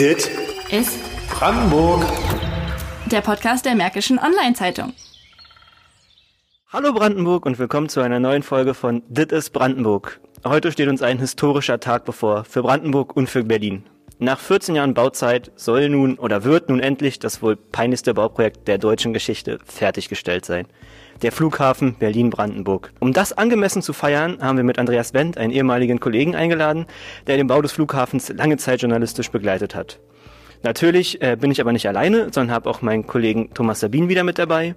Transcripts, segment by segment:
Dit ist Brandenburg. der Podcast der Märkischen Online-Zeitung. Hallo Brandenburg und willkommen zu einer neuen Folge von Dit ist Brandenburg. Heute steht uns ein historischer Tag bevor, für Brandenburg und für Berlin. Nach 14 Jahren Bauzeit soll nun oder wird nun endlich das wohl peinlichste Bauprojekt der deutschen Geschichte fertiggestellt sein. Der Flughafen Berlin-Brandenburg. Um das angemessen zu feiern, haben wir mit Andreas Wendt einen ehemaligen Kollegen eingeladen, der den Bau des Flughafens lange Zeit journalistisch begleitet hat. Natürlich äh, bin ich aber nicht alleine, sondern habe auch meinen Kollegen Thomas Sabin wieder mit dabei.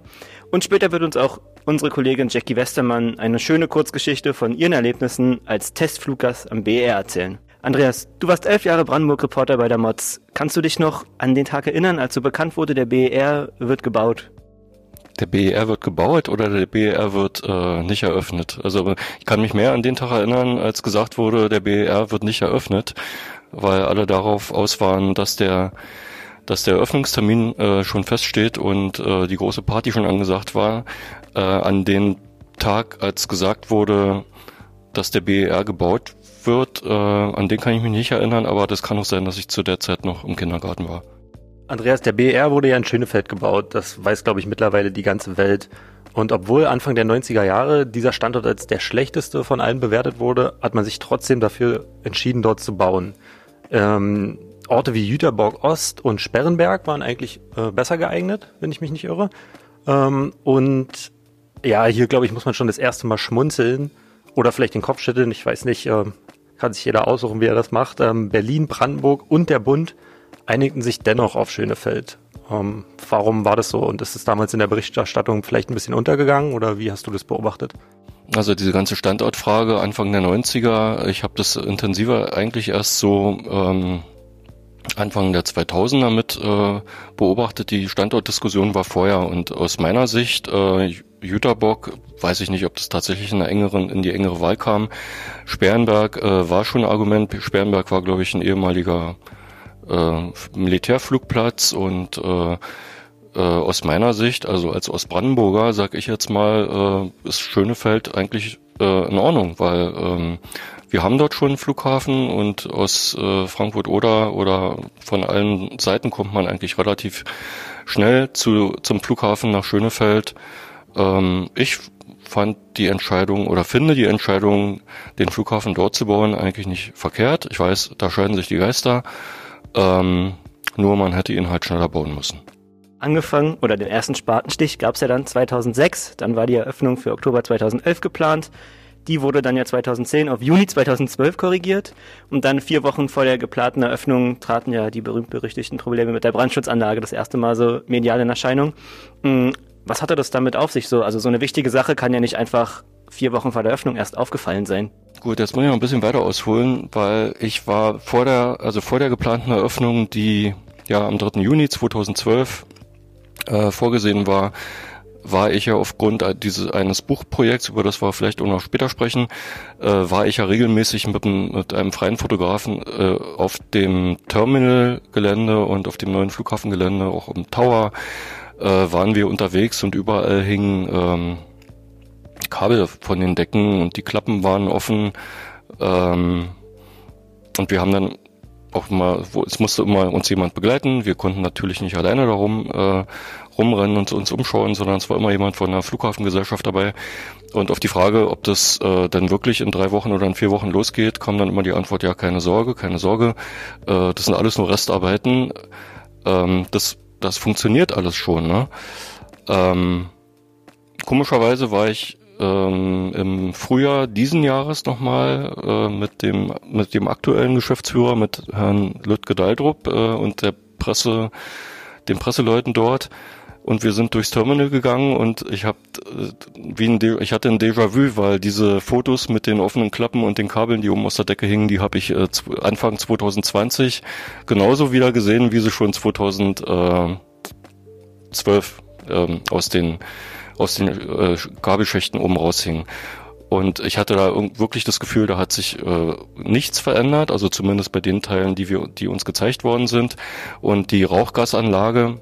Und später wird uns auch unsere Kollegin Jackie Westermann eine schöne Kurzgeschichte von ihren Erlebnissen als Testfluggast am BER erzählen. Andreas, du warst elf Jahre Brandenburg-Reporter bei der MOZ. Kannst du dich noch an den Tag erinnern, als so bekannt wurde, der BER wird gebaut? Der BER wird gebaut oder der BER wird äh, nicht eröffnet. Also ich kann mich mehr an den Tag erinnern, als gesagt wurde, der BER wird nicht eröffnet, weil alle darauf aus waren, dass der dass der Eröffnungstermin äh, schon feststeht und äh, die große Party schon angesagt war. Äh, an den Tag, als gesagt wurde, dass der BER gebaut wird, äh, an den kann ich mich nicht erinnern, aber das kann auch sein, dass ich zu der Zeit noch im Kindergarten war. Andreas, der BR wurde ja in Schönefeld gebaut. Das weiß, glaube ich, mittlerweile die ganze Welt. Und obwohl Anfang der 90er Jahre dieser Standort als der schlechteste von allen bewertet wurde, hat man sich trotzdem dafür entschieden, dort zu bauen. Ähm, Orte wie Jüterborg Ost und Sperrenberg waren eigentlich äh, besser geeignet, wenn ich mich nicht irre. Ähm, und ja, hier glaube ich, muss man schon das erste Mal schmunzeln oder vielleicht den Kopf schütteln. Ich weiß nicht, äh, kann sich jeder aussuchen, wie er das macht. Ähm, Berlin, Brandenburg und der Bund einigten sich dennoch auf Schönefeld. Ähm, warum war das so? Und ist es damals in der Berichterstattung vielleicht ein bisschen untergegangen oder wie hast du das beobachtet? Also diese ganze Standortfrage Anfang der 90er, ich habe das intensiver eigentlich erst so ähm, Anfang der 2000er mit äh, beobachtet. Die Standortdiskussion war vorher und aus meiner Sicht äh, Jüterbock, weiß ich nicht, ob das tatsächlich in, der engeren, in die engere Wahl kam. Sperrenberg äh, war schon ein Argument. Sperrenberg war, glaube ich, ein ehemaliger äh, Militärflugplatz und äh, äh, aus meiner Sicht, also als Ostbrandenburger, sag ich jetzt mal, äh, ist Schönefeld eigentlich äh, in Ordnung, weil ähm, wir haben dort schon einen Flughafen und aus äh, Frankfurt oder oder von allen Seiten kommt man eigentlich relativ schnell zu, zum Flughafen nach Schönefeld. Ähm, ich fand die Entscheidung oder finde die Entscheidung, den Flughafen dort zu bauen, eigentlich nicht verkehrt. Ich weiß, da scheiden sich die Geister. Ähm, nur man hätte ihn halt schneller bauen müssen. Angefangen, oder den ersten Spatenstich gab es ja dann 2006, dann war die Eröffnung für Oktober 2011 geplant. Die wurde dann ja 2010 auf Juni 2012 korrigiert und dann vier Wochen vor der geplanten Eröffnung traten ja die berühmt-berüchtigten Probleme mit der Brandschutzanlage das erste Mal so medial in Erscheinung. Hm, Was hatte das damit auf sich so? Also so eine wichtige Sache kann ja nicht einfach vier Wochen vor der Eröffnung erst aufgefallen sein. Gut, jetzt muss ich noch ein bisschen weiter ausholen, weil ich war vor der, also vor der geplanten Eröffnung, die ja am 3. Juni 2012 äh, vorgesehen war, war ich ja aufgrund dieses eines Buchprojekts, über das wir vielleicht auch noch später sprechen, äh, war ich ja regelmäßig mit, einem, mit einem freien Fotografen äh, auf dem Terminalgelände und auf dem neuen Flughafengelände, auch im Tower, äh, waren wir unterwegs und überall hingen ähm, Kabel von den Decken und die Klappen waren offen. Ähm, und wir haben dann auch mal, wo, es musste immer uns jemand begleiten. Wir konnten natürlich nicht alleine darum äh, rumrennen und uns umschauen, sondern es war immer jemand von der Flughafengesellschaft dabei. Und auf die Frage, ob das äh, dann wirklich in drei Wochen oder in vier Wochen losgeht, kam dann immer die Antwort, ja, keine Sorge, keine Sorge. Äh, das sind alles nur Restarbeiten. Ähm, das, das funktioniert alles schon. Ne? Ähm, komischerweise war ich ähm, im Frühjahr diesen Jahres nochmal äh, mit dem mit dem aktuellen Geschäftsführer, mit Herrn Lütke Daldrup äh, und der Presse, den Presseleuten dort. Und wir sind durchs Terminal gegangen und ich habe wie ein De ich hatte ein Déjà-vu, weil diese Fotos mit den offenen Klappen und den Kabeln, die oben aus der Decke hingen, die habe ich äh, Anfang 2020 genauso wieder gesehen, wie sie schon 2012 ähm, aus den aus den äh, Kabelschächten oben raushingen. Und ich hatte da wirklich das Gefühl, da hat sich äh, nichts verändert, also zumindest bei den Teilen, die wir, die uns gezeigt worden sind. Und die Rauchgasanlage,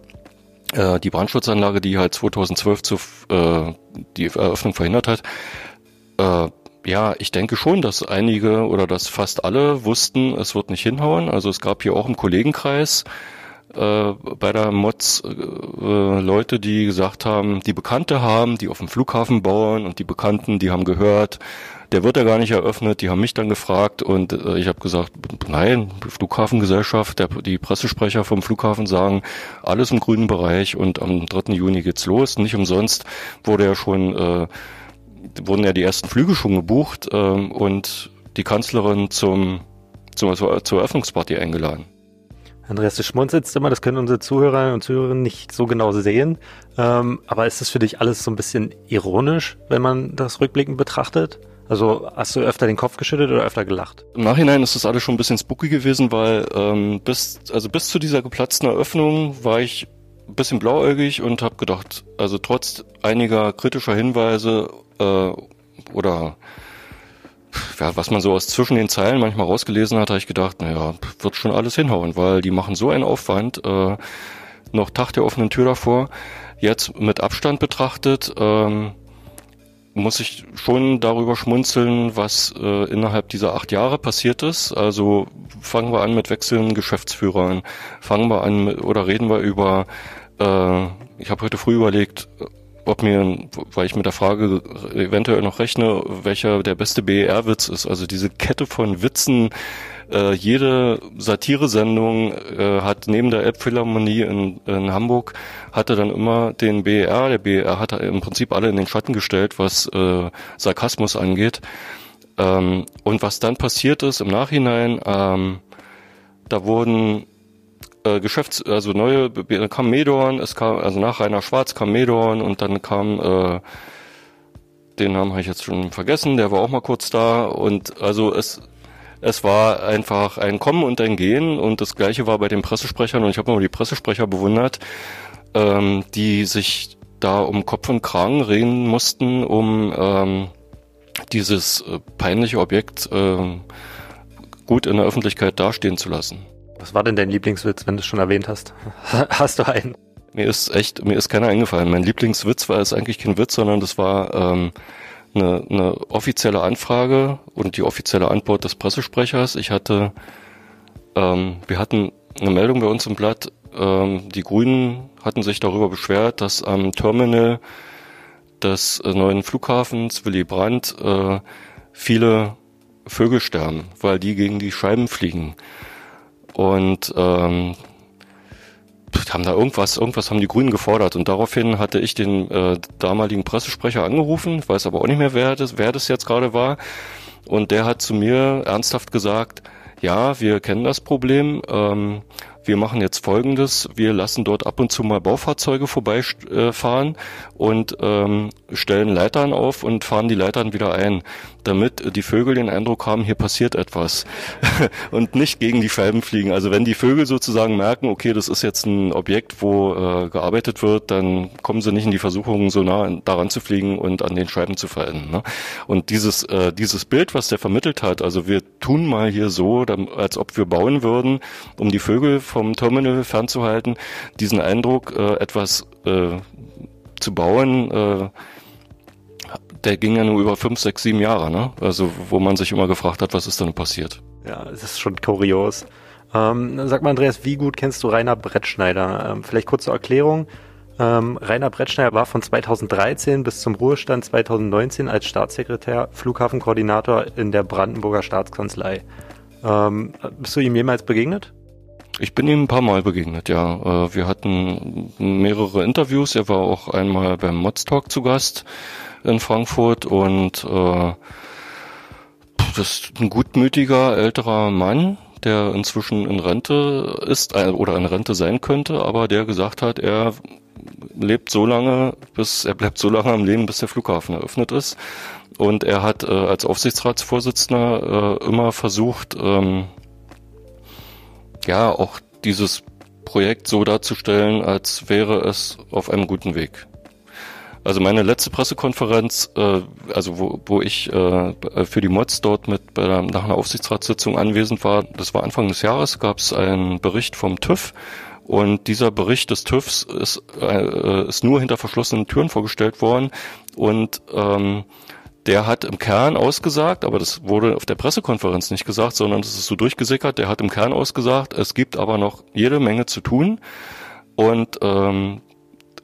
äh, die Brandschutzanlage, die halt 2012 zu, äh, die Eröffnung verhindert hat, äh, ja, ich denke schon, dass einige oder dass fast alle wussten, es wird nicht hinhauen. Also es gab hier auch im Kollegenkreis äh, bei der Mods äh, Leute, die gesagt haben, die Bekannte haben, die auf dem Flughafen bauen und die Bekannten, die haben gehört, der wird ja gar nicht eröffnet. Die haben mich dann gefragt und äh, ich habe gesagt, nein, Flughafengesellschaft, der, die Pressesprecher vom Flughafen sagen, alles im grünen Bereich und am 3. Juni geht's los. Nicht umsonst wurde ja schon, äh, wurden ja die ersten Flüge schon gebucht äh, und die Kanzlerin zum, zum, zur Eröffnungsparty eingeladen. Andreas, du schmunzelst immer, das können unsere Zuhörer und Zuhörerinnen nicht so genau sehen. Ähm, aber ist das für dich alles so ein bisschen ironisch, wenn man das rückblickend betrachtet? Also hast du öfter den Kopf geschüttet oder öfter gelacht? Im Nachhinein ist das alles schon ein bisschen spooky gewesen, weil ähm, bis, also bis zu dieser geplatzten Eröffnung war ich ein bisschen blauäugig und habe gedacht, also trotz einiger kritischer Hinweise äh, oder ja, was man so aus zwischen den Zeilen manchmal rausgelesen hat, habe ich gedacht, naja, wird schon alles hinhauen, weil die machen so einen Aufwand, äh, noch Tag der offenen Tür davor. Jetzt mit Abstand betrachtet, ähm, muss ich schon darüber schmunzeln, was äh, innerhalb dieser acht Jahre passiert ist. Also fangen wir an mit wechselnden Geschäftsführern, fangen wir an mit, oder reden wir über, äh, ich habe heute früh überlegt, ob mir, weil ich mit der Frage eventuell noch rechne, welcher der beste BER-Witz ist. Also diese Kette von Witzen, äh, jede Satiresendung äh, hat neben der Elbphilharmonie in, in Hamburg hatte dann immer den BER. Der BER hat im Prinzip alle in den Schatten gestellt, was äh, Sarkasmus angeht. Ähm, und was dann passiert ist im Nachhinein, ähm, da wurden äh, Geschäfts-, also neue, da kam Medorn, es kam, also nach Rainer Schwarz kam Medorn und dann kam, äh, den Namen habe ich jetzt schon vergessen, der war auch mal kurz da und also es es war einfach ein Kommen und ein Gehen und das gleiche war bei den Pressesprechern und ich habe mal die Pressesprecher bewundert, ähm, die sich da um Kopf und Kragen reden mussten, um ähm, dieses äh, peinliche Objekt äh, gut in der Öffentlichkeit dastehen zu lassen. Was war denn dein Lieblingswitz, wenn du es schon erwähnt hast? hast du einen? Mir ist echt, mir ist keiner eingefallen. Mein Lieblingswitz war es eigentlich kein Witz, sondern das war ähm, eine, eine offizielle Anfrage und die offizielle Antwort des Pressesprechers. Ich hatte, ähm, wir hatten eine Meldung bei uns im Blatt. Ähm, die Grünen hatten sich darüber beschwert, dass am Terminal des äh, neuen Flughafens Willy Brandt äh, viele Vögel sterben, weil die gegen die Scheiben fliegen. Und ähm, haben da irgendwas, irgendwas haben die Grünen gefordert und daraufhin hatte ich den äh, damaligen Pressesprecher angerufen, weiß aber auch nicht mehr, wer das, wer das jetzt gerade war. Und der hat zu mir ernsthaft gesagt, ja, wir kennen das Problem. Ähm, wir machen jetzt Folgendes, wir lassen dort ab und zu mal Baufahrzeuge vorbeifahren und ähm, stellen Leitern auf und fahren die Leitern wieder ein, damit die Vögel den Eindruck haben, hier passiert etwas und nicht gegen die Scheiben fliegen. Also wenn die Vögel sozusagen merken, okay, das ist jetzt ein Objekt, wo äh, gearbeitet wird, dann kommen sie nicht in die Versuchung, so nah daran zu fliegen und an den Scheiben zu verändern. Ne? Und dieses, äh, dieses Bild, was der vermittelt hat, also wir tun mal hier so, als ob wir bauen würden, um die Vögel vom Terminal fernzuhalten, diesen Eindruck, äh, etwas äh, zu bauen, äh, der ging ja nur über fünf, sechs, sieben Jahre, ne? Also wo man sich immer gefragt hat, was ist denn passiert? Ja, es ist schon kurios. Ähm, sag mal, Andreas, wie gut kennst du Rainer Brettschneider? Ähm, vielleicht kurz zur Erklärung. Ähm, Rainer Brettschneider war von 2013 bis zum Ruhestand 2019 als Staatssekretär Flughafenkoordinator in der Brandenburger Staatskanzlei. Ähm, bist du ihm jemals begegnet? Ich bin ihm ein paar Mal begegnet, ja. Äh, wir hatten mehrere Interviews. Er war auch einmal beim Mods Talk zu Gast in Frankfurt und äh, das ist ein gutmütiger älterer Mann, der inzwischen in Rente ist äh, oder in Rente sein könnte, aber der gesagt hat, er lebt so lange, bis er bleibt so lange am Leben, bis der Flughafen eröffnet ist. Und er hat äh, als Aufsichtsratsvorsitzender äh, immer versucht, ähm, ja, auch dieses Projekt so darzustellen, als wäre es auf einem guten Weg. Also meine letzte Pressekonferenz, äh, also wo, wo ich äh, für die Mods dort mit bei der, nach einer Aufsichtsratssitzung anwesend war, das war Anfang des Jahres, gab es einen Bericht vom TÜV und dieser Bericht des TÜVs ist, äh, ist nur hinter verschlossenen Türen vorgestellt worden und ähm, der hat im Kern ausgesagt, aber das wurde auf der Pressekonferenz nicht gesagt, sondern es ist so durchgesickert, der hat im Kern ausgesagt, es gibt aber noch jede Menge zu tun. Und ähm,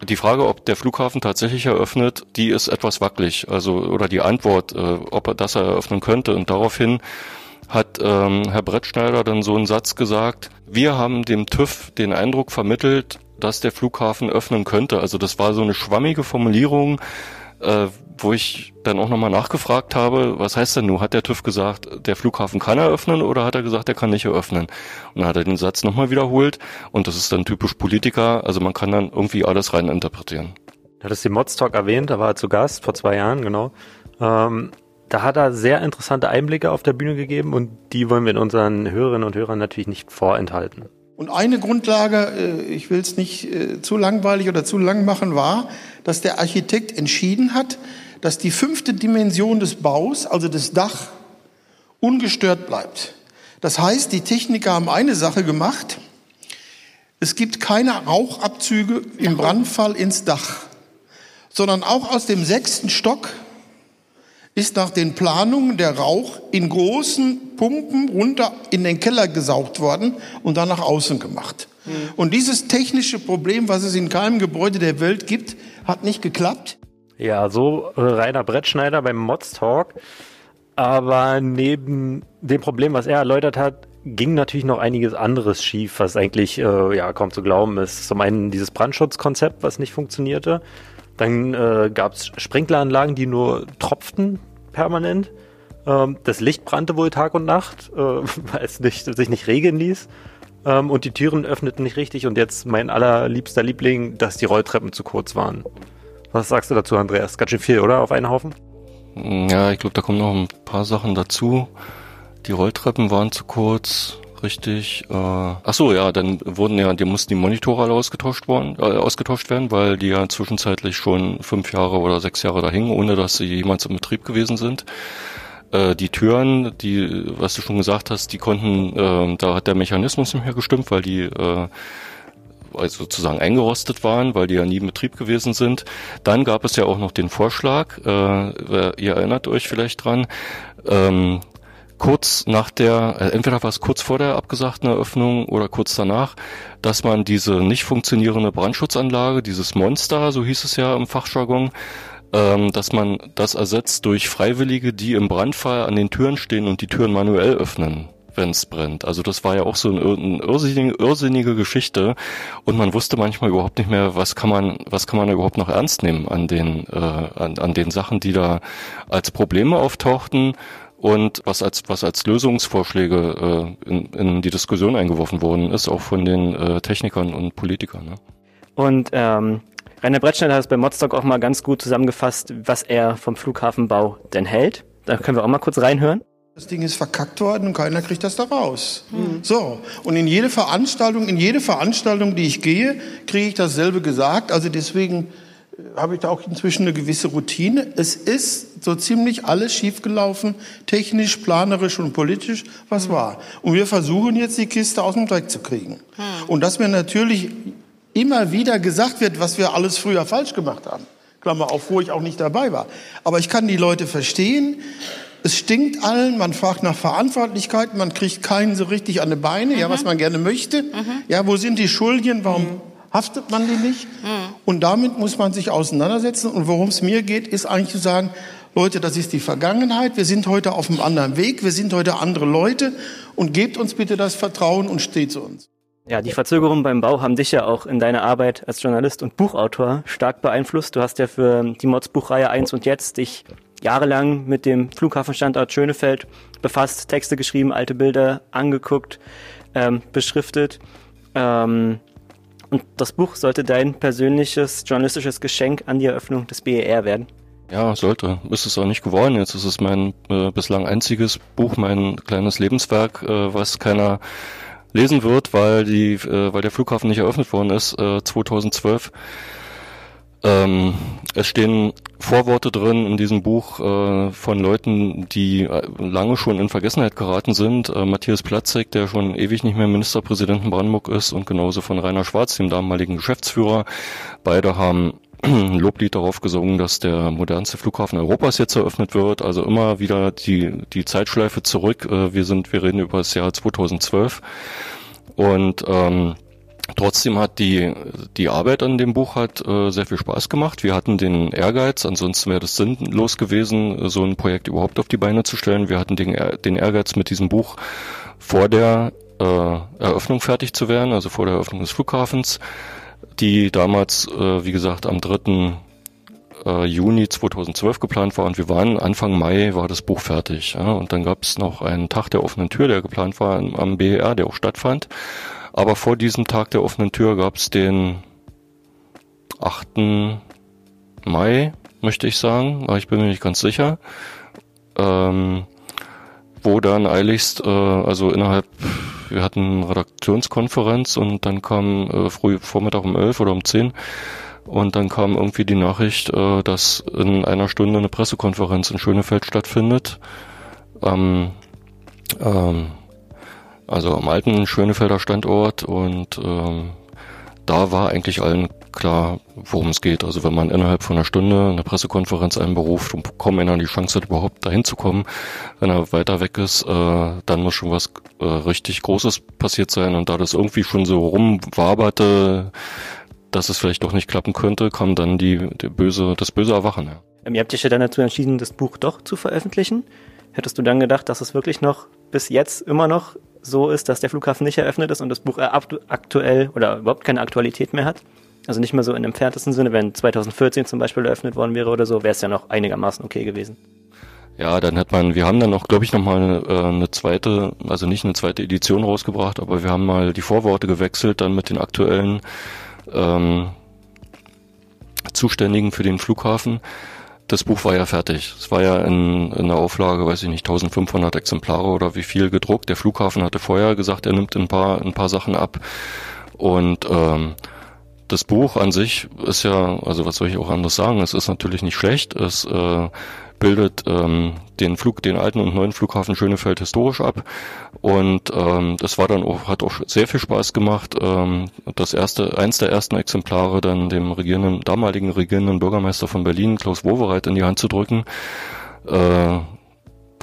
die Frage, ob der Flughafen tatsächlich eröffnet, die ist etwas wackelig. Also oder die Antwort, äh, ob er das eröffnen könnte. Und daraufhin hat ähm, Herr Brettschneider dann so einen Satz gesagt, wir haben dem TÜV den Eindruck vermittelt, dass der Flughafen öffnen könnte. Also das war so eine schwammige Formulierung, äh, wo ich dann auch nochmal nachgefragt habe, was heißt denn nun? Hat der TÜV gesagt, der Flughafen kann eröffnen oder hat er gesagt, er kann nicht eröffnen? Und dann hat er den Satz nochmal wiederholt und das ist dann typisch Politiker, also man kann dann irgendwie alles rein interpretieren. Du hattest den Modstalk erwähnt, da war er zu Gast vor zwei Jahren, genau. Ähm, da hat er sehr interessante Einblicke auf der Bühne gegeben und die wollen wir unseren Hörerinnen und Hörern natürlich nicht vorenthalten. Und eine Grundlage, äh, ich will es nicht äh, zu langweilig oder zu lang machen, war, dass der Architekt entschieden hat, dass die fünfte Dimension des Baus, also das Dach, ungestört bleibt. Das heißt, die Techniker haben eine Sache gemacht. Es gibt keine Rauchabzüge im Brandfall ins Dach, sondern auch aus dem sechsten Stock ist nach den Planungen der Rauch in großen Pumpen runter in den Keller gesaugt worden und dann nach außen gemacht. Mhm. Und dieses technische Problem, was es in keinem Gebäude der Welt gibt, hat nicht geklappt. Ja, so äh, Rainer Brettschneider beim Mods Talk. Aber neben dem Problem, was er erläutert hat, ging natürlich noch einiges anderes schief, was eigentlich äh, ja kaum zu glauben ist. Zum einen dieses Brandschutzkonzept, was nicht funktionierte. Dann äh, gab es Sprinkleranlagen, die nur tropften permanent. Ähm, das Licht brannte wohl Tag und Nacht, äh, weil es nicht, sich nicht regeln ließ. Ähm, und die Türen öffneten nicht richtig. Und jetzt mein allerliebster Liebling, dass die Rolltreppen zu kurz waren. Was sagst du dazu, Andreas? Ganz schön viel, oder? Auf einen Haufen? Ja, ich glaube, da kommen noch ein paar Sachen dazu. Die Rolltreppen waren zu kurz richtig. Äh, ach so, ja, dann wurden ja, die mussten die Monitore alle ausgetauscht worden, äh, ausgetauscht werden, weil die ja zwischenzeitlich schon fünf Jahre oder sechs Jahre da hingen, ohne dass sie jemals im Betrieb gewesen sind. Äh, die Türen, die, was du schon gesagt hast, die konnten, äh, da hat der Mechanismus nicht mehr gestimmt, weil die äh, also sozusagen eingerostet waren, weil die ja nie in Betrieb gewesen sind. Dann gab es ja auch noch den Vorschlag, äh, ihr erinnert euch vielleicht dran, ähm, kurz nach der, äh, entweder war es kurz vor der abgesagten Eröffnung oder kurz danach, dass man diese nicht funktionierende Brandschutzanlage, dieses Monster, so hieß es ja im Fachjargon, ähm, dass man das ersetzt durch Freiwillige, die im Brandfall an den Türen stehen und die Türen manuell öffnen wenn es brennt. Also das war ja auch so eine, eine irrsinnige, irrsinnige Geschichte und man wusste manchmal überhaupt nicht mehr, was kann man, was kann man überhaupt noch ernst nehmen an den, äh, an, an den Sachen, die da als Probleme auftauchten und was als was als Lösungsvorschläge äh, in, in die Diskussion eingeworfen worden ist, auch von den äh, Technikern und Politikern. Ne? Und ähm, Rainer Brettschneider hat es bei Modstock auch mal ganz gut zusammengefasst, was er vom Flughafenbau denn hält. Da können wir auch mal kurz reinhören. Das Ding ist verkackt worden und keiner kriegt das da raus. Mhm. So. Und in jede Veranstaltung, in jede Veranstaltung, die ich gehe, kriege ich dasselbe gesagt. Also deswegen habe ich da auch inzwischen eine gewisse Routine. Es ist so ziemlich alles schiefgelaufen, technisch, planerisch und politisch, was mhm. war. Und wir versuchen jetzt die Kiste aus dem Dreck zu kriegen. Mhm. Und dass mir natürlich immer wieder gesagt wird, was wir alles früher falsch gemacht haben. Klammer auf, wo ich auch nicht dabei war. Aber ich kann die Leute verstehen. Es stinkt allen, man fragt nach Verantwortlichkeit, man kriegt keinen so richtig an die Beine, mhm. ja, was man gerne möchte. Mhm. Ja, wo sind die Schuldigen? Warum mhm haftet man die nicht. Mhm. Und damit muss man sich auseinandersetzen. Und worum es mir geht, ist eigentlich zu sagen, Leute, das ist die Vergangenheit. Wir sind heute auf einem anderen Weg. Wir sind heute andere Leute. Und gebt uns bitte das Vertrauen und steht zu uns. Ja, die Verzögerungen beim Bau haben dich ja auch in deiner Arbeit als Journalist und Buchautor stark beeinflusst. Du hast ja für die Mods Buchreihe 1 und jetzt dich jahrelang mit dem Flughafenstandort Schönefeld befasst, Texte geschrieben, alte Bilder angeguckt, ähm, beschriftet. Ähm, und das Buch sollte dein persönliches journalistisches Geschenk an die Eröffnung des BER werden. Ja, sollte. Ist es auch nicht geworden. Jetzt ist es mein äh, bislang einziges Buch, mein kleines Lebenswerk, äh, was keiner lesen wird, weil die, äh, weil der Flughafen nicht eröffnet worden ist, äh, 2012. Ähm, es stehen Vorworte drin in diesem Buch äh, von Leuten, die äh, lange schon in Vergessenheit geraten sind. Äh, Matthias Platzek, der schon ewig nicht mehr Ministerpräsident in Brandenburg ist und genauso von Rainer Schwarz, dem damaligen Geschäftsführer. Beide haben Loblied darauf gesungen, dass der modernste Flughafen Europas jetzt eröffnet wird. Also immer wieder die, die Zeitschleife zurück. Äh, wir sind, wir reden über das Jahr 2012. Und ähm, Trotzdem hat die, die Arbeit an dem Buch hat äh, sehr viel Spaß gemacht. Wir hatten den Ehrgeiz, ansonsten wäre das sinnlos gewesen, so ein Projekt überhaupt auf die Beine zu stellen. Wir hatten den, den Ehrgeiz mit diesem Buch vor der äh, Eröffnung fertig zu werden, also vor der Eröffnung des Flughafens, die damals, äh, wie gesagt, am 3. Äh, Juni 2012 geplant war und wir waren Anfang Mai war das Buch fertig. Ja? Und dann gab es noch einen Tag der offenen Tür, der geplant war am BER, der auch stattfand. Aber vor diesem Tag der offenen Tür gab es den 8. Mai, möchte ich sagen, aber ich bin mir nicht ganz sicher, ähm, wo dann eiligst, äh, also innerhalb, wir hatten Redaktionskonferenz und dann kam äh, früh Vormittag um 11 oder um 10 und dann kam irgendwie die Nachricht, äh, dass in einer Stunde eine Pressekonferenz in Schönefeld stattfindet. Ähm, ähm, also am alten Schönefelder Standort und ähm, da war eigentlich allen klar, worum es geht. Also wenn man innerhalb von einer Stunde eine Pressekonferenz einberuft und kaum einer die Chance hat, überhaupt dahin zu kommen, wenn er weiter weg ist, äh, dann muss schon was äh, richtig Großes passiert sein. Und da das irgendwie schon so rumwaberte, dass es vielleicht doch nicht klappen könnte, kam dann die, die böse, das böse Erwachen. Ja. Ähm, ihr habt euch ja dann dazu entschieden, das Buch doch zu veröffentlichen. Hättest du dann gedacht, dass es wirklich noch bis jetzt immer noch so ist, dass der Flughafen nicht eröffnet ist und das Buch aktuell oder überhaupt keine Aktualität mehr hat. Also nicht mehr so in dem entferntesten Sinne, wenn 2014 zum Beispiel eröffnet worden wäre oder so, wäre es ja noch einigermaßen okay gewesen. Ja, dann hat man, wir haben dann noch, glaube ich, nochmal äh, eine zweite, also nicht eine zweite Edition rausgebracht, aber wir haben mal die Vorworte gewechselt, dann mit den aktuellen ähm, Zuständigen für den Flughafen das Buch war ja fertig. Es war ja in, in der Auflage, weiß ich nicht, 1500 Exemplare oder wie viel gedruckt. Der Flughafen hatte vorher gesagt, er nimmt ein paar, ein paar Sachen ab. Und ähm, das Buch an sich ist ja, also was soll ich auch anders sagen, es ist natürlich nicht schlecht. Es äh, bildet ähm, den Flug, den alten und neuen Flughafen Schönefeld historisch ab. Und ähm, das war dann auch, hat auch sehr viel Spaß gemacht. Ähm, das erste, eins der ersten Exemplare dann dem regierenden, damaligen regierenden Bürgermeister von Berlin, Klaus Wowereit, in die Hand zu drücken. Äh,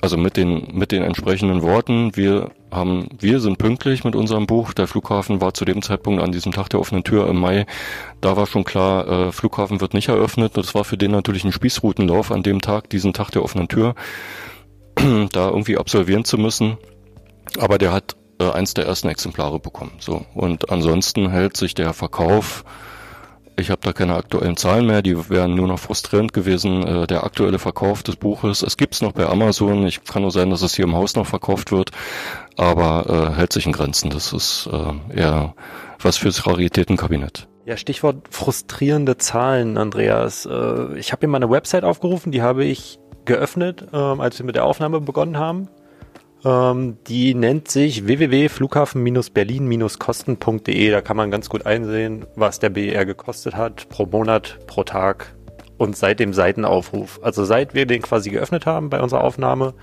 also mit den, mit den entsprechenden Worten. Wir haben, wir sind pünktlich mit unserem Buch. Der Flughafen war zu dem Zeitpunkt an diesem Tag der offenen Tür im Mai. Da war schon klar, äh, Flughafen wird nicht eröffnet. Das war für den natürlich ein Spießrutenlauf an dem Tag, diesen Tag der offenen Tür, da irgendwie absolvieren zu müssen. Aber der hat äh, eins der ersten Exemplare bekommen. So. Und ansonsten hält sich der Verkauf ich habe da keine aktuellen Zahlen mehr, die wären nur noch frustrierend gewesen. Äh, der aktuelle Verkauf des Buches, es gibt's noch bei Amazon. Ich kann nur sein, dass es hier im Haus noch verkauft wird, aber äh, hält sich in Grenzen. Das ist äh, eher was fürs Raritätenkabinett. Ja, Stichwort frustrierende Zahlen, Andreas. Äh, ich habe hier mal eine Website aufgerufen, die habe ich geöffnet, ähm, als wir mit der Aufnahme begonnen haben. Ähm, die nennt sich www.flughafen-berlin-kosten.de. Da kann man ganz gut einsehen, was der BER gekostet hat pro Monat, pro Tag und seit dem Seitenaufruf. Also seit wir den quasi geöffnet haben bei unserer Aufnahme,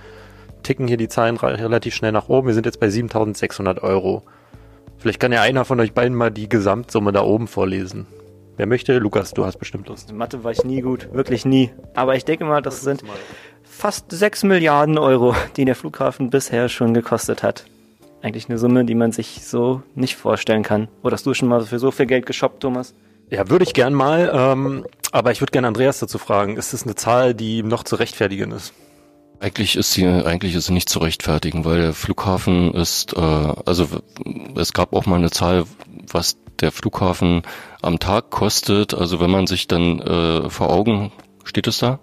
ticken hier die Zahlen relativ schnell nach oben. Wir sind jetzt bei 7600 Euro. Vielleicht kann ja einer von euch beiden mal die Gesamtsumme da oben vorlesen. Wer möchte? Lukas, du hast bestimmt Lust. Mathe war ich nie gut, wirklich nie. Aber ich denke mal, das sind fast 6 Milliarden Euro, die der Flughafen bisher schon gekostet hat. Eigentlich eine Summe, die man sich so nicht vorstellen kann. Oder hast du schon mal für so viel Geld geshoppt, Thomas? Ja, würde ich gern mal. Ähm, aber ich würde gerne Andreas dazu fragen. Ist das eine Zahl, die noch zu rechtfertigen ist? Eigentlich ist sie eigentlich ist sie nicht zu rechtfertigen, weil der Flughafen ist, äh, also es gab auch mal eine Zahl, was der Flughafen am Tag kostet. Also wenn man sich dann äh, vor Augen, steht es da?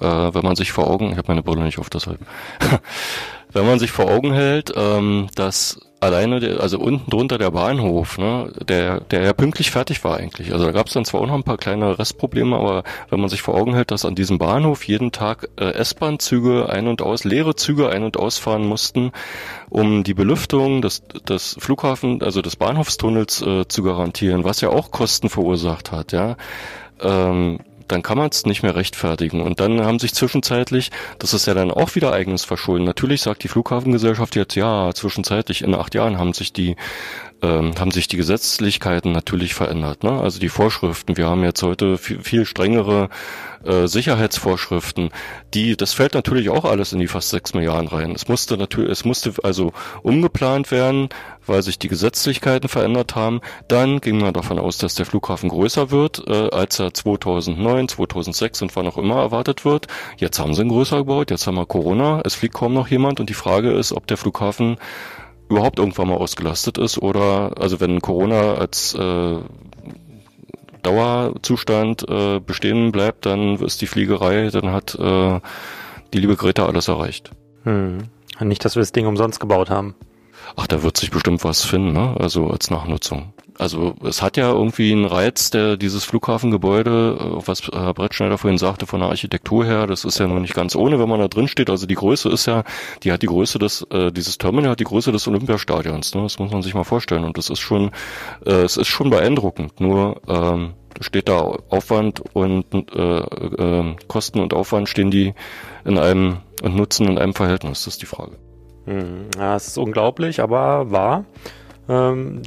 Äh, wenn man sich vor Augen, ich habe meine Brille nicht auf, deshalb, wenn man sich vor Augen hält, ähm, dass alleine, der, also unten drunter der Bahnhof, ne, der, der ja pünktlich fertig war eigentlich. Also da gab es dann zwar auch noch ein paar kleine Restprobleme, aber wenn man sich vor Augen hält, dass an diesem Bahnhof jeden Tag äh, S-Bahn-Züge ein und aus, leere Züge ein- und ausfahren mussten, um die Belüftung des, des Flughafen, also des Bahnhofstunnels äh, zu garantieren, was ja auch Kosten verursacht hat, ja. Ähm, dann kann man es nicht mehr rechtfertigen. Und dann haben sich zwischenzeitlich, das ist ja dann auch wieder eigenes Verschulden. Natürlich sagt die Flughafengesellschaft jetzt, ja, zwischenzeitlich in acht Jahren haben sich die ähm, haben sich die Gesetzlichkeiten natürlich verändert. Ne? Also die Vorschriften. Wir haben jetzt heute viel, viel strengere äh, Sicherheitsvorschriften. Die, das fällt natürlich auch alles in die fast sechs Milliarden rein. Es musste natürlich, es musste also umgeplant werden, weil sich die Gesetzlichkeiten verändert haben. Dann ging man davon aus, dass der Flughafen größer wird, äh, als er 2009, 2006 und wann auch immer erwartet wird. Jetzt haben sie ihn größer gebaut. Jetzt haben wir Corona. Es fliegt kaum noch jemand und die Frage ist, ob der Flughafen überhaupt irgendwann mal ausgelastet ist oder also wenn Corona als äh, Dauerzustand äh, bestehen bleibt, dann ist die Fliegerei, dann hat äh, die liebe Greta alles erreicht. Hm. Nicht, dass wir das Ding umsonst gebaut haben. Ach, da wird sich bestimmt was finden, ne? Also als Nachnutzung. Also es hat ja irgendwie einen Reiz, der dieses Flughafengebäude, äh, was Herr Brettschneider vorhin sagte, von der Architektur her, das ist ja noch nicht ganz ohne, wenn man da drin steht. Also die Größe ist ja, die hat die Größe des, äh, dieses Terminal hat die Größe des Olympiastadions. Ne? Das muss man sich mal vorstellen. Und das ist schon, äh, es ist schon beeindruckend. Nur ähm, steht da Aufwand und äh, äh, Kosten und Aufwand stehen die in einem und Nutzen in einem Verhältnis. Das ist die Frage. Hm, ja, es ist unglaublich, aber wahr. Ähm,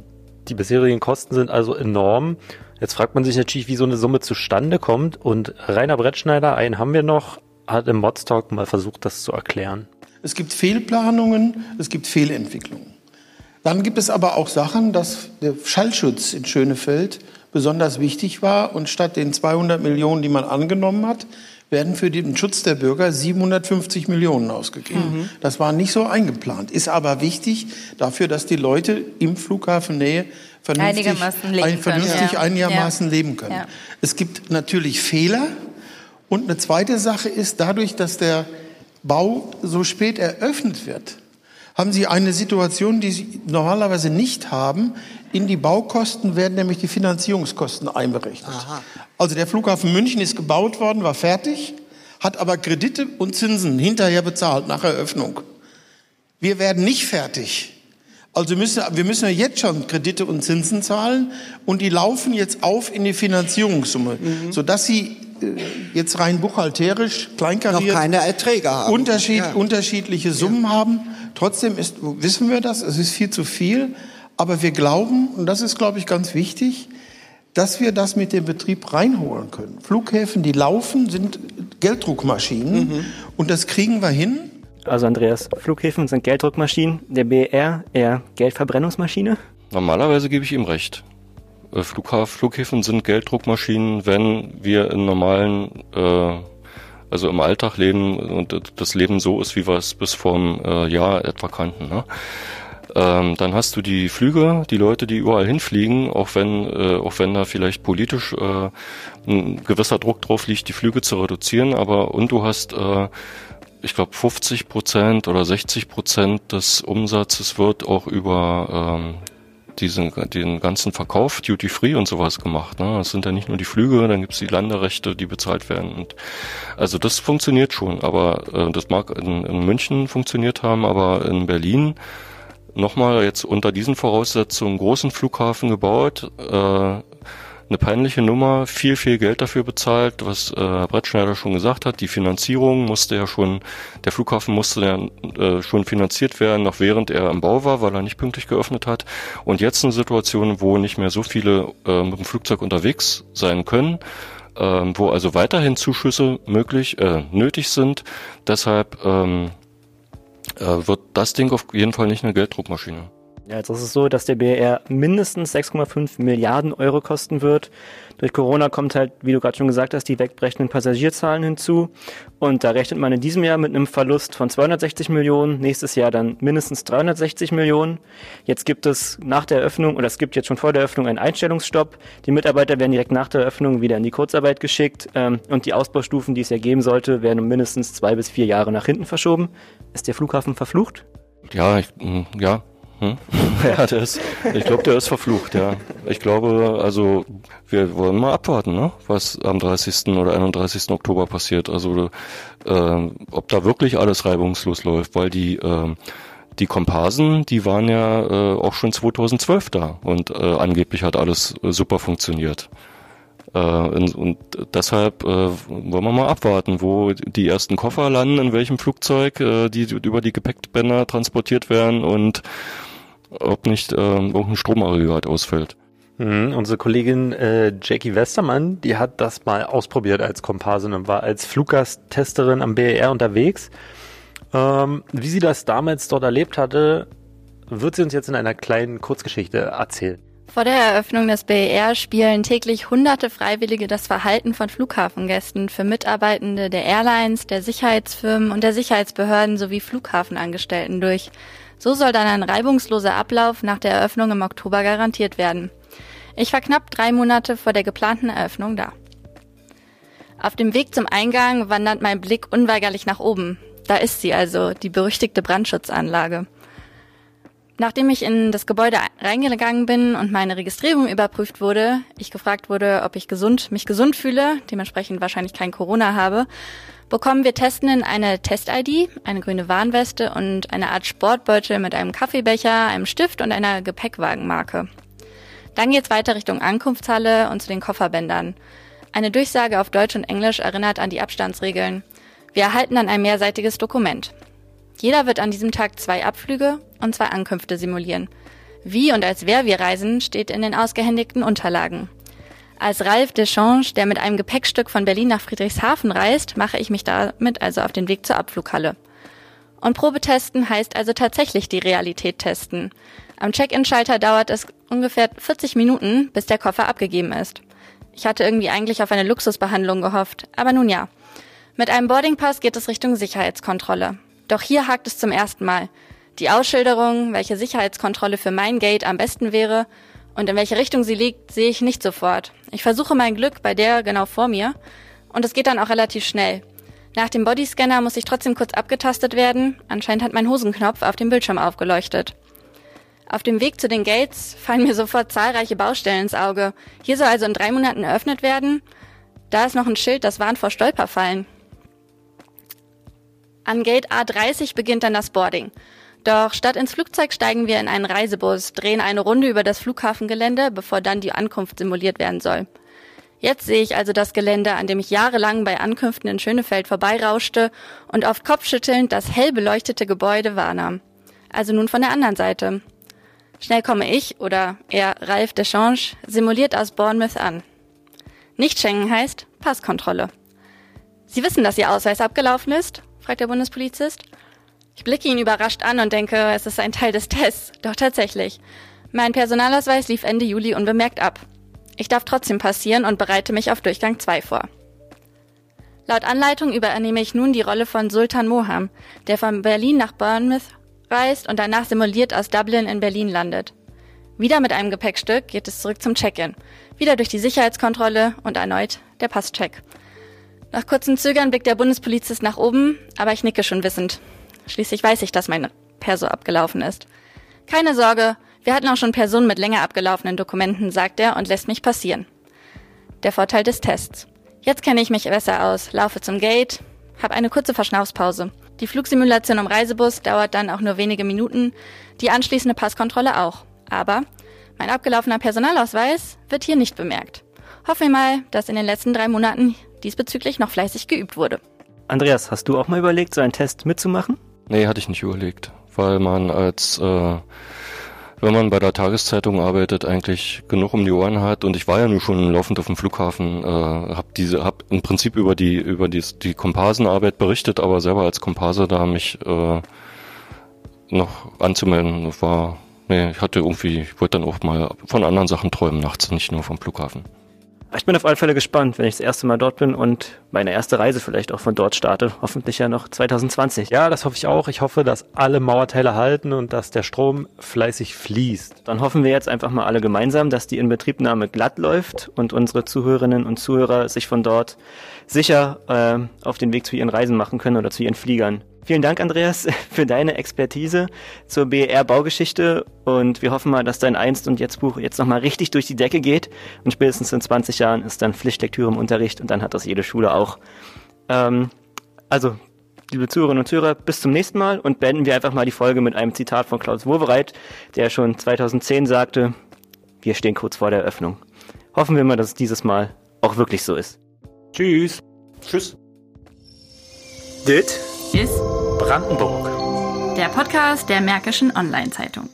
die bisherigen Kosten sind also enorm. Jetzt fragt man sich natürlich, wie so eine Summe zustande kommt. Und Rainer Brettschneider, einen haben wir noch, hat im Modstalk mal versucht, das zu erklären. Es gibt Fehlplanungen, es gibt Fehlentwicklungen. Dann gibt es aber auch Sachen, dass der Schallschutz in Schönefeld besonders wichtig war und statt den 200 Millionen, die man angenommen hat, werden für den Schutz der Bürger 750 Millionen ausgegeben. Mhm. Das war nicht so eingeplant, ist aber wichtig dafür, dass die Leute im Flughafen Nähe vernünftig, einigermaßen leben ein, vernünftig können. einigermaßen ja. leben können. Ja. Es gibt natürlich Fehler und eine zweite Sache ist, dadurch, dass der Bau so spät eröffnet wird, haben Sie eine Situation, die Sie normalerweise nicht haben. In die Baukosten werden nämlich die Finanzierungskosten einberechnet. Aha. Also der Flughafen München ist gebaut worden, war fertig, hat aber Kredite und Zinsen hinterher bezahlt nach Eröffnung. Wir werden nicht fertig. Also müssen, wir müssen ja jetzt schon Kredite und Zinsen zahlen und die laufen jetzt auf in die Finanzierungssumme, mhm. sodass sie äh, jetzt rein buchhalterisch kleinkariert noch keine Erträge haben. Unterschied, ja. Unterschiedliche Summen ja. haben. Trotzdem ist, wissen wir das, es ist viel zu viel. Aber wir glauben, und das ist, glaube ich, ganz wichtig, dass wir das mit dem Betrieb reinholen können. Flughäfen, die laufen, sind Gelddruckmaschinen mhm. und das kriegen wir hin. Also Andreas, Flughäfen sind Gelddruckmaschinen, der BR eher Geldverbrennungsmaschine? Normalerweise gebe ich ihm recht. Äh, Flughafen, Flughäfen sind Gelddruckmaschinen, wenn wir in normalen, äh, also im Alltag leben und das Leben so ist, wie wir es bis vor einem äh, Jahr etwa kannten. Ne? Ähm, dann hast du die Flüge, die Leute, die überall hinfliegen, auch wenn, äh, auch wenn da vielleicht politisch äh, ein gewisser Druck drauf liegt, die Flüge zu reduzieren, aber und du hast äh, ich glaube 50 Prozent oder 60 Prozent des Umsatzes wird auch über ähm, diesen den ganzen Verkauf Duty Free und sowas gemacht. Ne? Das sind ja nicht nur die Flüge, dann gibt's die Landerechte, die bezahlt werden. Und also das funktioniert schon, aber äh, das mag in, in München funktioniert haben, aber in Berlin nochmal jetzt unter diesen Voraussetzungen großen Flughafen gebaut, äh, eine peinliche Nummer, viel, viel Geld dafür bezahlt, was äh, Herr Brettschneider schon gesagt hat. Die Finanzierung musste ja schon, der Flughafen musste ja äh, schon finanziert werden, noch während er im Bau war, weil er nicht pünktlich geöffnet hat. Und jetzt eine Situation, wo nicht mehr so viele äh, mit dem Flugzeug unterwegs sein können, äh, wo also weiterhin Zuschüsse möglich, äh, nötig sind. Deshalb ähm, äh, wird das Ding auf jeden Fall nicht eine Gelddruckmaschine. Ja, jetzt ist es so, dass der BR mindestens 6,5 Milliarden Euro kosten wird. Durch Corona kommt halt, wie du gerade schon gesagt hast, die wegbrechenden Passagierzahlen hinzu. Und da rechnet man in diesem Jahr mit einem Verlust von 260 Millionen, nächstes Jahr dann mindestens 360 Millionen. Jetzt gibt es nach der Eröffnung, oder es gibt jetzt schon vor der Eröffnung einen Einstellungsstopp. Die Mitarbeiter werden direkt nach der Eröffnung wieder in die Kurzarbeit geschickt. Ähm, und die Ausbaustufen, die es ja geben sollte, werden um mindestens zwei bis vier Jahre nach hinten verschoben. Ist der Flughafen verflucht? Ja, ich, ja, hm? Ja, der ist, ich glaube, der ist verflucht, ja. Ich glaube, also wir wollen mal abwarten, ne? was am 30. oder 31. Oktober passiert. Also äh, ob da wirklich alles reibungslos läuft, weil die äh, die Komparsen, die waren ja äh, auch schon 2012 da und äh, angeblich hat alles äh, super funktioniert. Äh, und, und deshalb äh, wollen wir mal abwarten, wo die ersten Koffer landen, in welchem Flugzeug, äh, die über die Gepäckbänder transportiert werden und ob nicht äh, irgendein Stromaggregat ausfällt. Mhm, unsere Kollegin äh, Jackie Westermann, die hat das mal ausprobiert als Komparsin und war als Fluggasttesterin am BER unterwegs. Ähm, wie sie das damals dort erlebt hatte, wird sie uns jetzt in einer kleinen Kurzgeschichte erzählen. Vor der Eröffnung des BER spielen täglich hunderte Freiwillige das Verhalten von Flughafengästen für Mitarbeitende der Airlines, der Sicherheitsfirmen und der Sicherheitsbehörden sowie Flughafenangestellten durch. So soll dann ein reibungsloser Ablauf nach der Eröffnung im Oktober garantiert werden. Ich war knapp drei Monate vor der geplanten Eröffnung da. Auf dem Weg zum Eingang wandert mein Blick unweigerlich nach oben. Da ist sie also, die berüchtigte Brandschutzanlage. Nachdem ich in das Gebäude reingegangen bin und meine Registrierung überprüft wurde, ich gefragt wurde, ob ich gesund, mich gesund fühle, dementsprechend wahrscheinlich kein Corona habe, bekommen wir Testenden eine Test-ID, eine grüne Warnweste und eine Art Sportbeutel mit einem Kaffeebecher, einem Stift und einer Gepäckwagenmarke. Dann geht's weiter Richtung Ankunftshalle und zu den Kofferbändern. Eine Durchsage auf Deutsch und Englisch erinnert an die Abstandsregeln. Wir erhalten dann ein mehrseitiges Dokument. Jeder wird an diesem Tag zwei Abflüge und zwei Ankünfte simulieren. Wie und als wer wir reisen, steht in den ausgehändigten Unterlagen. Als Ralf Deschange, der mit einem Gepäckstück von Berlin nach Friedrichshafen reist, mache ich mich damit also auf den Weg zur Abflughalle. Und Probetesten heißt also tatsächlich die Realität testen. Am Check-in-Schalter dauert es ungefähr 40 Minuten, bis der Koffer abgegeben ist. Ich hatte irgendwie eigentlich auf eine Luxusbehandlung gehofft, aber nun ja. Mit einem Boardingpass geht es Richtung Sicherheitskontrolle. Doch hier hakt es zum ersten Mal. Die Ausschilderung, welche Sicherheitskontrolle für mein Gate am besten wäre und in welche Richtung sie liegt, sehe ich nicht sofort. Ich versuche mein Glück bei der genau vor mir und es geht dann auch relativ schnell. Nach dem Bodyscanner muss ich trotzdem kurz abgetastet werden. Anscheinend hat mein Hosenknopf auf dem Bildschirm aufgeleuchtet. Auf dem Weg zu den Gates fallen mir sofort zahlreiche Baustellen ins Auge. Hier soll also in drei Monaten eröffnet werden. Da ist noch ein Schild, das warnt vor Stolperfallen. An Gate A30 beginnt dann das Boarding. Doch statt ins Flugzeug steigen wir in einen Reisebus, drehen eine Runde über das Flughafengelände, bevor dann die Ankunft simuliert werden soll. Jetzt sehe ich also das Gelände, an dem ich jahrelang bei Ankünften in Schönefeld vorbeirauschte und oft kopfschüttelnd das hell beleuchtete Gebäude wahrnahm. Also nun von der anderen Seite. Schnell komme ich, oder eher Ralf Deschange, simuliert aus Bournemouth an. Nicht Schengen heißt Passkontrolle. Sie wissen, dass Ihr Ausweis abgelaufen ist? fragt der Bundespolizist. Ich blicke ihn überrascht an und denke, es ist ein Teil des Tests. Doch tatsächlich. Mein Personalausweis lief Ende Juli unbemerkt ab. Ich darf trotzdem passieren und bereite mich auf Durchgang 2 vor. Laut Anleitung übernehme ich nun die Rolle von Sultan Moham, der von Berlin nach Bournemouth reist und danach simuliert aus Dublin in Berlin landet. Wieder mit einem Gepäckstück geht es zurück zum Check-in, wieder durch die Sicherheitskontrolle und erneut der Passcheck. Nach kurzem Zögern blickt der Bundespolizist nach oben, aber ich nicke schon wissend. Schließlich weiß ich, dass mein Perso abgelaufen ist. Keine Sorge, wir hatten auch schon Personen mit länger abgelaufenen Dokumenten, sagt er und lässt mich passieren. Der Vorteil des Tests. Jetzt kenne ich mich besser aus, laufe zum Gate, habe eine kurze Verschnaufspause. Die Flugsimulation im Reisebus dauert dann auch nur wenige Minuten, die anschließende Passkontrolle auch. Aber mein abgelaufener Personalausweis wird hier nicht bemerkt. Hoffen wir mal, dass in den letzten drei Monaten diesbezüglich noch fleißig geübt wurde. Andreas, hast du auch mal überlegt, so einen Test mitzumachen? Nee, hatte ich nicht überlegt, weil man als, äh, wenn man bei der Tageszeitung arbeitet, eigentlich genug um die Ohren hat. Und ich war ja nun schon laufend auf dem Flughafen, äh, habe diese, hab im Prinzip über die über die, die Komparsenarbeit berichtet, aber selber als Komparse da mich äh, noch anzumelden, war, nee, ich hatte irgendwie, ich wollte dann auch mal von anderen Sachen träumen nachts, nicht nur vom Flughafen. Ich bin auf alle Fälle gespannt, wenn ich das erste Mal dort bin und meine erste Reise vielleicht auch von dort starte. Hoffentlich ja noch 2020. Ja, das hoffe ich auch. Ich hoffe, dass alle Mauerteile halten und dass der Strom fleißig fließt. Dann hoffen wir jetzt einfach mal alle gemeinsam, dass die Inbetriebnahme glatt läuft und unsere Zuhörerinnen und Zuhörer sich von dort sicher äh, auf den Weg zu ihren Reisen machen können oder zu ihren Fliegern. Vielen Dank, Andreas, für deine Expertise zur BER-Baugeschichte und wir hoffen mal, dass dein Einst- und Jetzt-Buch jetzt nochmal richtig durch die Decke geht und spätestens in 20 Jahren ist dann Pflichtlektüre im Unterricht und dann hat das jede Schule auch. Ähm, also, liebe Zuhörerinnen und Zuhörer, bis zum nächsten Mal und beenden wir einfach mal die Folge mit einem Zitat von Klaus Wowereit, der schon 2010 sagte, wir stehen kurz vor der Eröffnung. Hoffen wir mal, dass es dieses Mal auch wirklich so ist. Tschüss. Tschüss. Dit Ist Brandenburg. der Podcast der Märkischen Online-Zeitung.